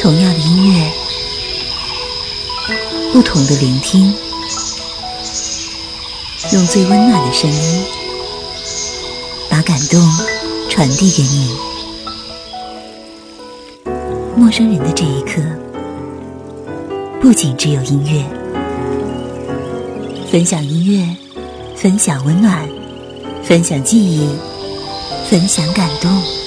同样的音乐，不同的聆听，用最温暖的声音，把感动传递给你。陌生人的这一刻，不仅只有音乐，分享音乐，分享温暖，分享记忆，分享感动。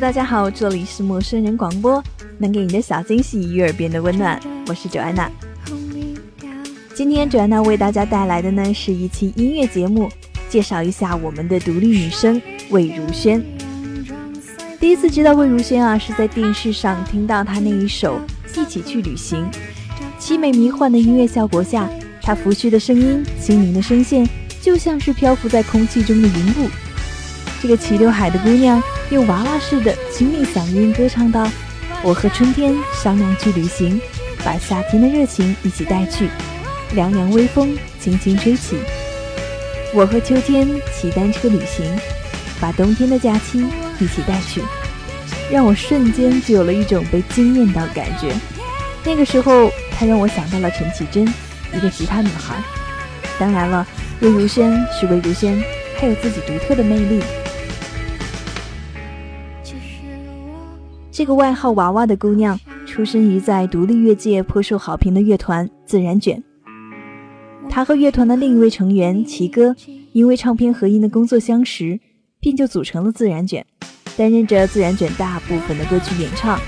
大家好，这里是陌生人广播，能给你的小惊喜与耳边的温暖，我是九安娜。今天九安娜为大家带来的呢是一期音乐节目，介绍一下我们的独立女生魏如萱。第一次知道魏如萱啊，是在电视上听到她那一首《一起去旅行》，凄美迷幻的音乐效果下，她拂去的声音、轻盈的声线，就像是漂浮在空气中的云雾。这个齐刘海的姑娘。用娃娃似的亲密嗓音歌唱道：“我和春天商量去旅行，把夏天的热情一起带去，凉凉微风轻轻吹起。我和秋天骑单车旅行，把冬天的假期一起带去，让我瞬间就有了一种被惊艳到的感觉。那个时候，他让我想到了陈绮贞，一个吉他女孩。当然了，魏如萱是魏如萱，她有自己独特的魅力。”这个外号“娃娃”的姑娘，出生于在独立乐界颇受好评的乐团自然卷。她和乐团的另一位成员齐哥，因为唱片合音的工作相识，便就组成了自然卷，担任着自然卷大部分的歌曲演唱。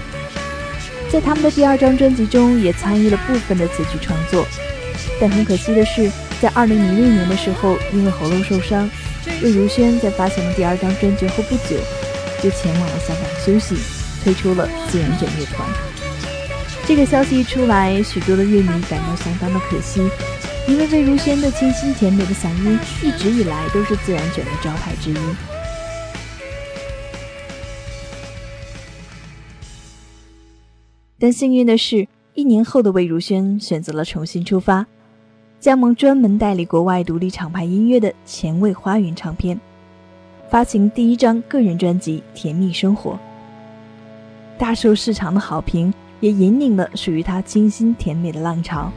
在他们的第二张专辑中，也参与了部分的词曲创作。但很可惜的是，在二零零六年的时候，因为喉咙受伤，魏如萱在发行了第二张专辑后不久，就前往了香港休息。推出了自然卷乐团，这个消息一出来，许多的乐迷感到相当的可惜，因为魏如萱的清新甜美的嗓音一直以来都是自然卷的招牌之一。但幸运的是，一年后的魏如萱选择了重新出发，加盟专门代理国外独立厂牌音乐的前卫花园唱片，发行第一张个人专辑《甜蜜生活》。大受市场的好评，也引领了属于他清新甜美的浪潮。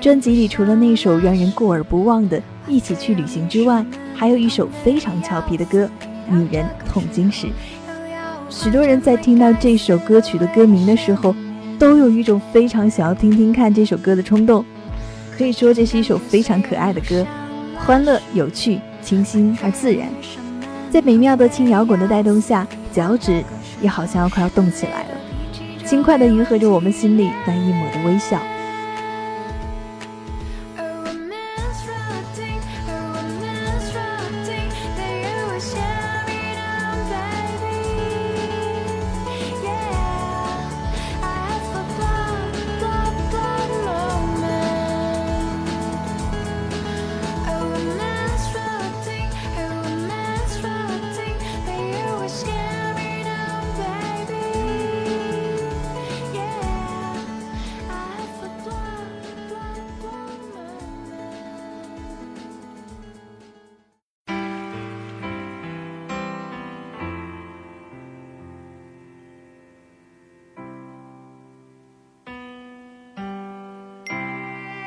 专辑里除了那首让人过耳不忘的《一起去旅行》之外，还有一首非常俏皮的歌《女人痛经时》。许多人在听到这首歌曲的歌名的时候，都有一种非常想要听听看这首歌的冲动。可以说，这是一首非常可爱的歌，欢乐、有趣、清新而自然，在美妙的轻摇滚的带动下，脚趾。也好像要快要动起来了，轻快地迎合着我们心里那一抹的微笑。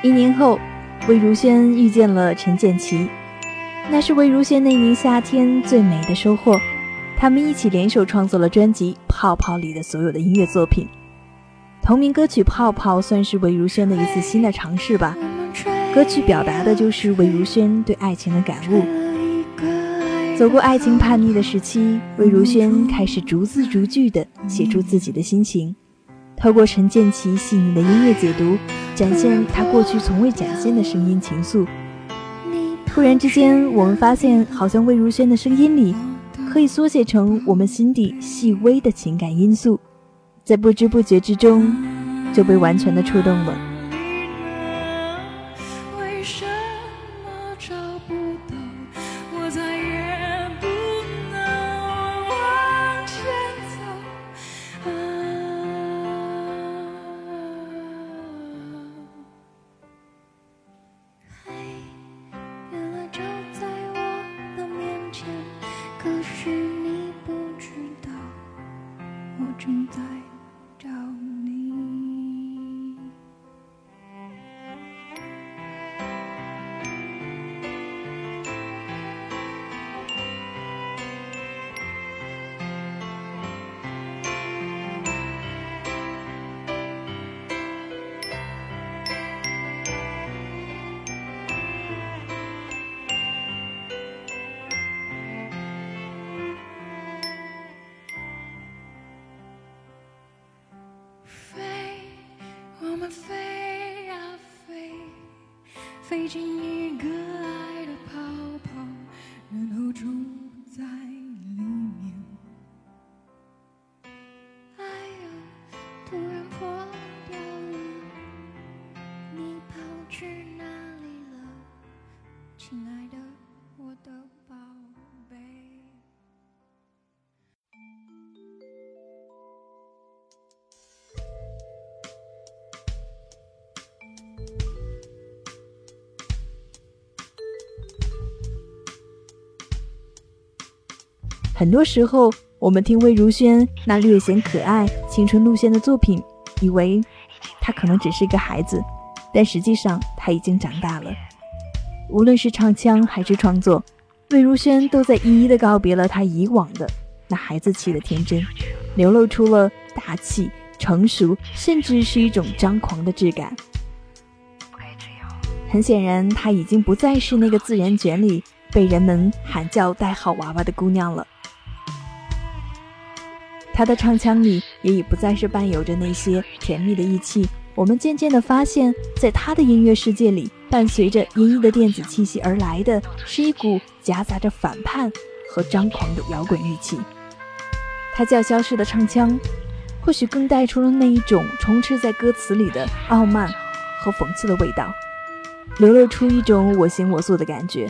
一年后，魏如萱遇见了陈建奇，那是魏如萱那年夏天最美的收获。他们一起联手创作了专辑《泡泡》里的所有的音乐作品。同名歌曲《泡泡》算是魏如萱的一次新的尝试吧。歌曲表达的就是魏如萱对爱情的感悟。走过爱情叛逆的时期，魏如萱开始逐字逐句地写出自己的心情。透过陈建奇细腻的音乐解读，展现他过去从未展现的声音情愫。突然之间，我们发现，好像魏如萱的声音里，可以缩写成我们心底细微的情感因素，在不知不觉之中，就被完全的触动了。raging 很多时候，我们听魏如萱那略显可爱、青春路线的作品，以为她可能只是一个孩子，但实际上她已经长大了。无论是唱腔还是创作，魏如萱都在一一的告别了她以往的那孩子气的天真，流露出了大气、成熟，甚至是一种张狂的质感。很显然，她已经不再是那个自然卷里被人们喊叫代号娃娃的姑娘了。他的唱腔里也已不再是伴有着那些甜蜜的义气。我们渐渐地发现，在他的音乐世界里，伴随着阴翳的电子气息而来的是一股夹杂着反叛和张狂的摇滚玉气。他叫嚣式的唱腔，或许更带出了那一种充斥在歌词里的傲慢和讽刺的味道，流露出一种我行我素的感觉。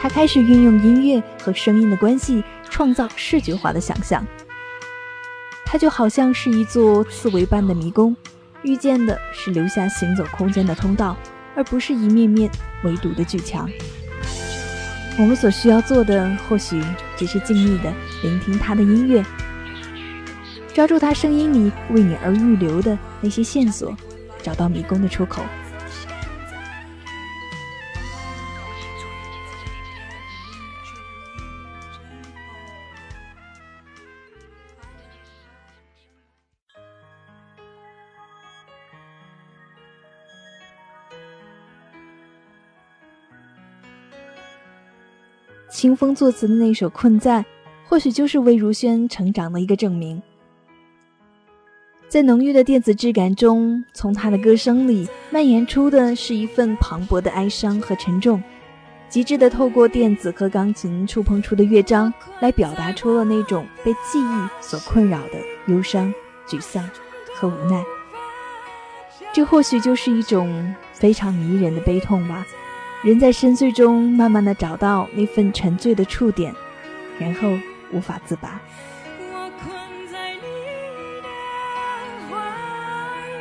他开始运用音乐和声音的关系，创造视觉化的想象。它就好像是一座刺猬般的迷宫，遇见的是留下行走空间的通道，而不是一面面围堵的巨墙。我们所需要做的，或许只是静谧地聆听他的音乐，抓住他声音里为你而预留的那些线索，找到迷宫的出口。清风作词的那首《困在》，或许就是魏如萱成长的一个证明。在浓郁的电子质感中，从她的歌声里蔓延出的是一份磅礴的哀伤和沉重，极致的透过电子和钢琴触碰出的乐章，来表达出了那种被记忆所困扰的忧伤、沮丧和无奈。这或许就是一种非常迷人的悲痛吧。人在深邃中慢慢的找到那份沉醉的触点，然后无法自拔。我困在你的怀里，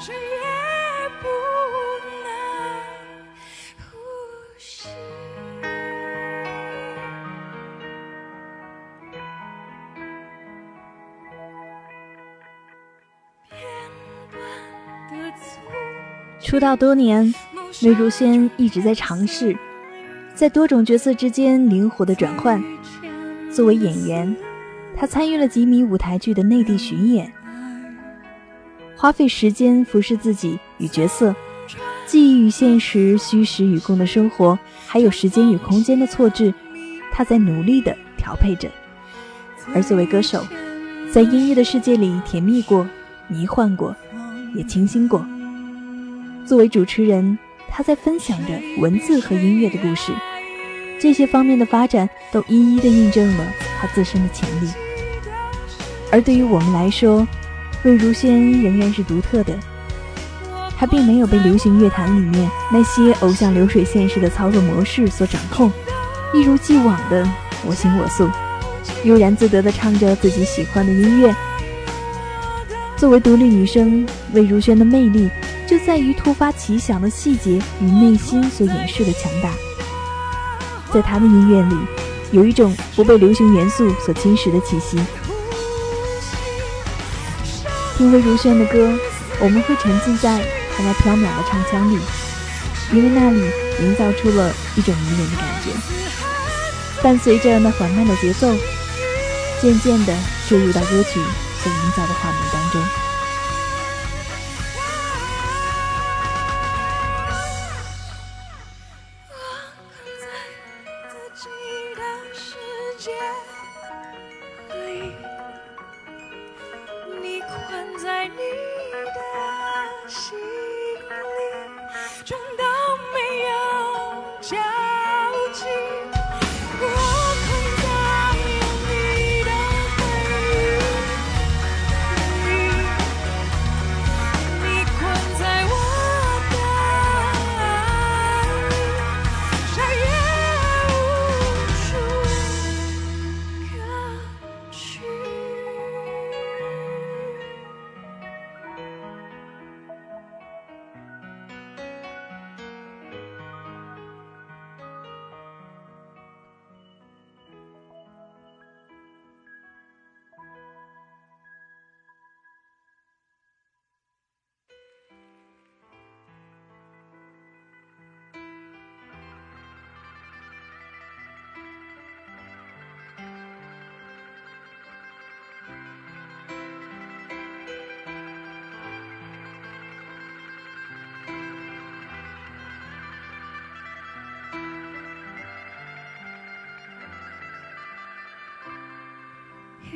谁也不能呼吸。片段的错出道多年，魏如萱一直在尝试，在多种角色之间灵活的转换。作为演员，她参与了几米舞台剧的内地巡演，花费时间服侍自己与角色，记忆与现实、虚实与共的生活，还有时间与空间的错置，她在努力的调配着。而作为歌手，在音乐的世界里甜蜜过、迷幻过，也清新过。作为主持人，他在分享着文字和音乐的故事，这些方面的发展都一一的印证了他自身的潜力。而对于我们来说，魏如萱仍然是独特的，她并没有被流行乐坛里面那些偶像流水线式的操作模式所掌控，一如既往的我行我素，悠然自得的唱着自己喜欢的音乐。作为独立女生，魏如萱的魅力。就在于突发奇想的细节与内心所掩饰的强大。在他的音乐里，有一种不被流行元素所侵蚀的气息。听魏如萱的歌，我们会沉浸在她那飘渺的唱腔里，因为那里营造出了一种迷人的感觉。伴随着那缓慢的节奏，渐渐地坠入到歌曲所营造的画面当中。心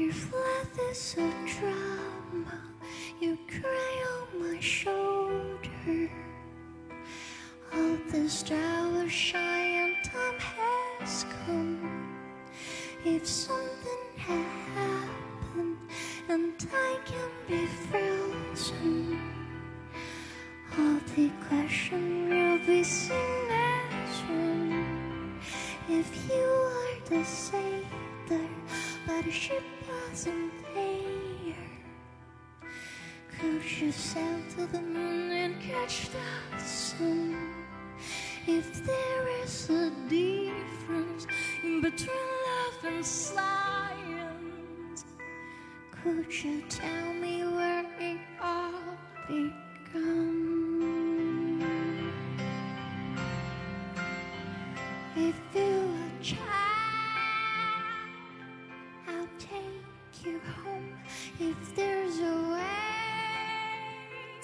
If life is a drama, you cry on my shoulder. All the stars shine time has come. If something had happened and time can be frozen, all the question will be one. If you are the sailor, but the ship wasn't there, could you sail to the moon and catch the sun? If there is a difference in between love and science, could you tell me where it all began?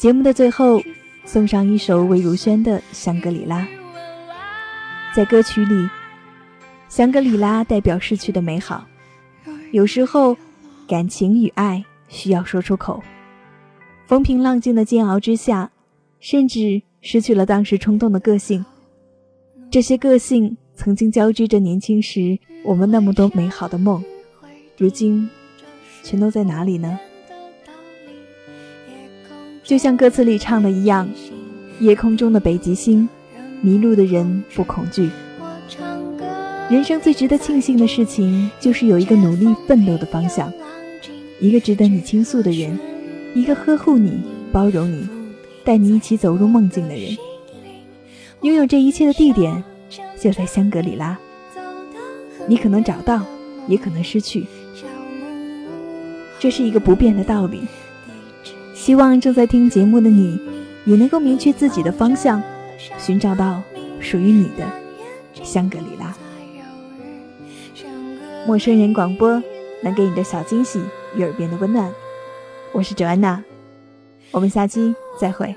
节目的最后，送上一首魏如萱的《香格里拉》。在歌曲里，香格里拉代表逝去的美好。有时候，感情与爱需要说出口。风平浪静的煎熬之下，甚至失去了当时冲动的个性。这些个性曾经交织着年轻时我们那么多美好的梦，如今全都在哪里呢？就像歌词里唱的一样，夜空中的北极星，迷路的人不恐惧。人生最值得庆幸的事情，就是有一个努力奋斗的方向，一个值得你倾诉的人，一个呵护你、包容你、带你一起走入梦境的人。拥有这一切的地点，就在香格里拉。你可能找到，也可能失去，这是一个不变的道理。希望正在听节目的你，也能够明确自己的方向，寻找到属于你的香格里拉。陌生人广播能给你的小惊喜与耳边的温暖。我是周安娜，我们下期再会。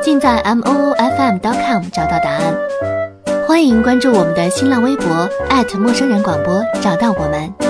尽在 m o o f m dot com 找到答案。欢迎关注我们的新浪微博陌生人广播，找到我们。